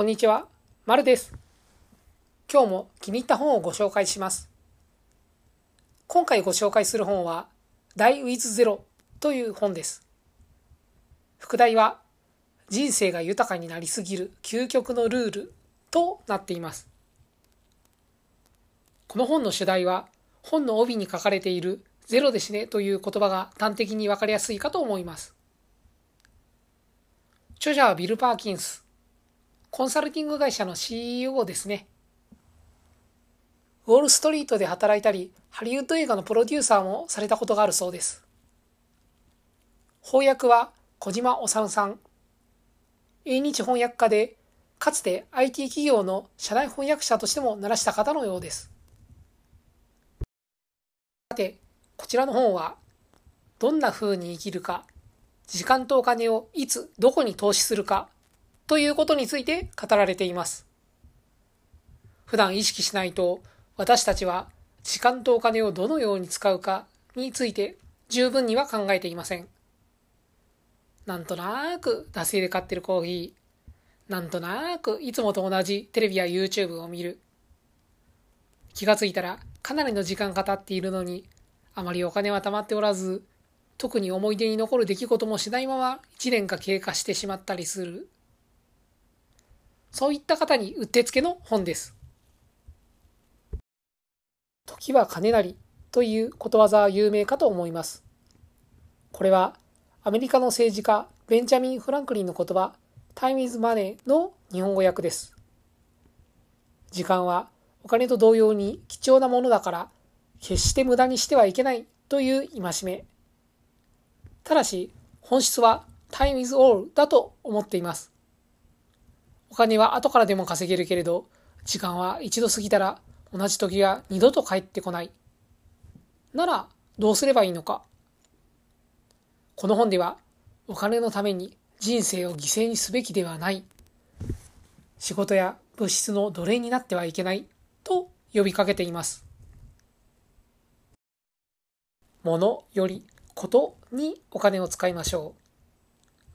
こんにちは、まるです。今日も気に入った本をご紹介します。今回ご紹介する本は、Die with Zero という本です。副題は、人生が豊かになりすぎる究極のルールとなっています。この本の主題は、本の帯に書かれているゼロで死ねという言葉が端的にわかりやすいかと思います。著者はビル・パーキンス。コンサルティング会社の CEO ですね。ウォールストリートで働いたり、ハリウッド映画のプロデューサーもされたことがあるそうです。翻訳は小島治さん。英日翻訳家で、かつて IT 企業の社内翻訳者としても鳴らした方のようです。さて、こちらの本は、どんな風に生きるか、時間とお金をいつどこに投資するかということについて語られています。普段意識しないと私たちは時間とお金をどのように使うかについて十分には考えていません。なんとなく惰性で買ってるコーヒー、なんとなくいつもと同じテレビや YouTube を見る。気がついたらかなりの時間が経っているのにあまりお金は貯まっておらず特に思い出に残る出来事もしないまま1年が経過してしまったりする。そういった方にうってつけの本です。時は金なりということわざは有名かと思います。これはアメリカの政治家ベンジャミン・フランクリンの言葉 Time is money の日本語訳です。時間はお金と同様に貴重なものだから決して無駄にしてはいけないという戒め。ただし本質は Time is all だと思っています。お金は後からでも稼げるけれど、時間は一度過ぎたら同じ時が二度と帰ってこない。ならどうすればいいのか？この本ではお金のために人生を犠牲にすべきではない。仕事や物質の奴隷になってはいけないと呼びかけています。物よりことにお金を使いましょう。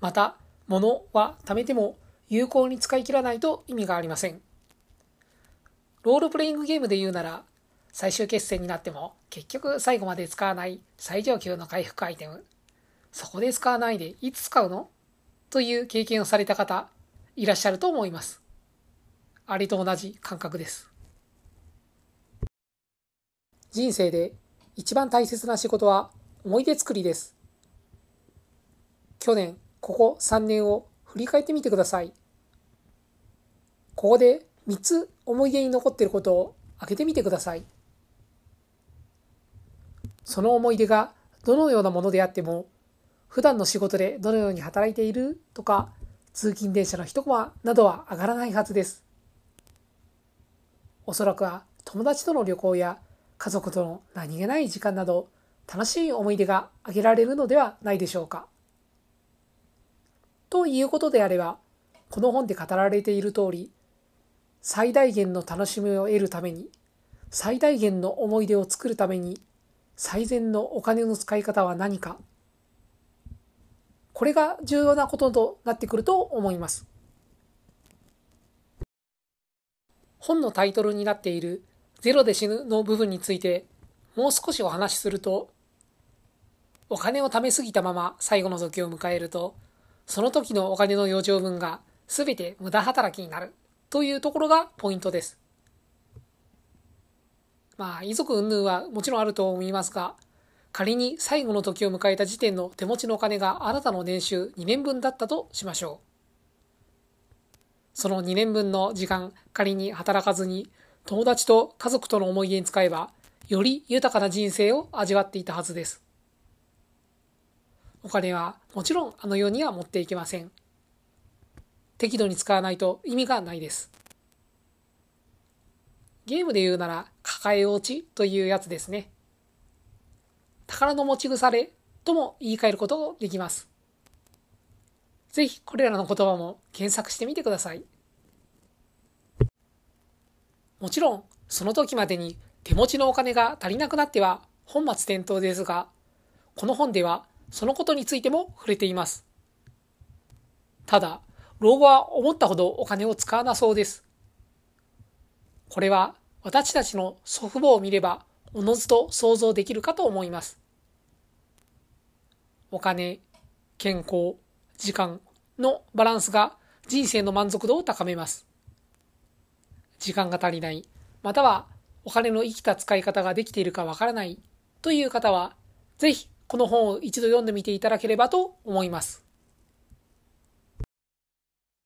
また、物は貯めても有効に使い切らないと意味がありません。ロールプレイングゲームで言うなら、最終決戦になっても結局最後まで使わない最上級の回復アイテム。そこで使わないでいつ使うの？という経験をされた方、いらっしゃると思います。あれと同じ感覚です。人生で一番大切な仕事は思い出作りです。去年、ここ3年を振り返ってみてください。ここで3つ思い出に残っていることを挙げてみてください。その思い出がどのようなものであっても、普段の仕事でどのように働いているとか、通勤電車の一コマなどは上がらないはずです。おそらくは友達との旅行や家族との何気ない時間など楽しい思い出が挙げられるのではないでしょうか。いうことであれば、この本で語られている通り、最大限の楽しみを得るために、最大限の思い出を作るために、最善のお金の使い方は何か。これが重要なこととなってくると思います。本のタイトルになっているゼロで死ぬの部分についてもう少しお話しすると、お金を貯めすぎたまま最後の時を迎えると、その時のお金の余剰分が全て無駄働きになるというところがポイントです。まあ、遺族云々はもちろんあると思いますが、仮に最後の時を迎えた時点の手持ちのお金があなたの年収2年分だったとしましょう。その2年分の時間、仮に働かずに友達と家族との思い出に使えば、より豊かな人生を味わっていたはずです。お金はもちろんあの世には持っていけません。適度に使わないと意味がないです。ゲームで言うなら、抱え落ちというやつですね。宝の持ち腐れとも言い換えることができます。ぜひこれらの言葉も検索してみてください。もちろん、その時までに手持ちのお金が足りなくなっては本末転倒ですが、この本ではそのことについても触れています。ただ、老後は思ったほどお金を使わなそうです。これは私たちの祖父母を見ればおのずと想像できるかと思います。お金、健康、時間のバランスが人生の満足度を高めます。時間が足りない、またはお金の生きた使い方ができているかわからないという方は、ぜひこの本を一度読んでみていただければと思います。こ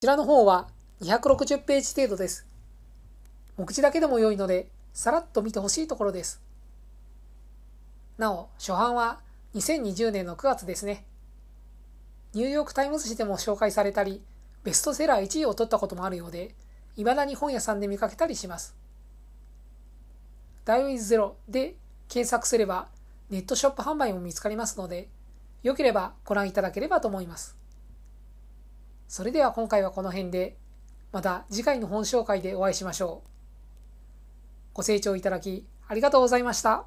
ちらの本は260ページ程度です。目次だけでも良いので、さらっと見てほしいところです。なお、初版は2020年の9月ですね。ニューヨークタイムズ紙でも紹介されたり、ベストセラー1位を取ったこともあるようで、未だに本屋さんで見かけたりします。ダイオイズゼロで検索すれば、ネットショップ販売も見つかりますので、良ければご覧いただければと思います。それでは今回はこの辺で、また次回の本紹介でお会いしましょう。ご清聴いただきありがとうございました。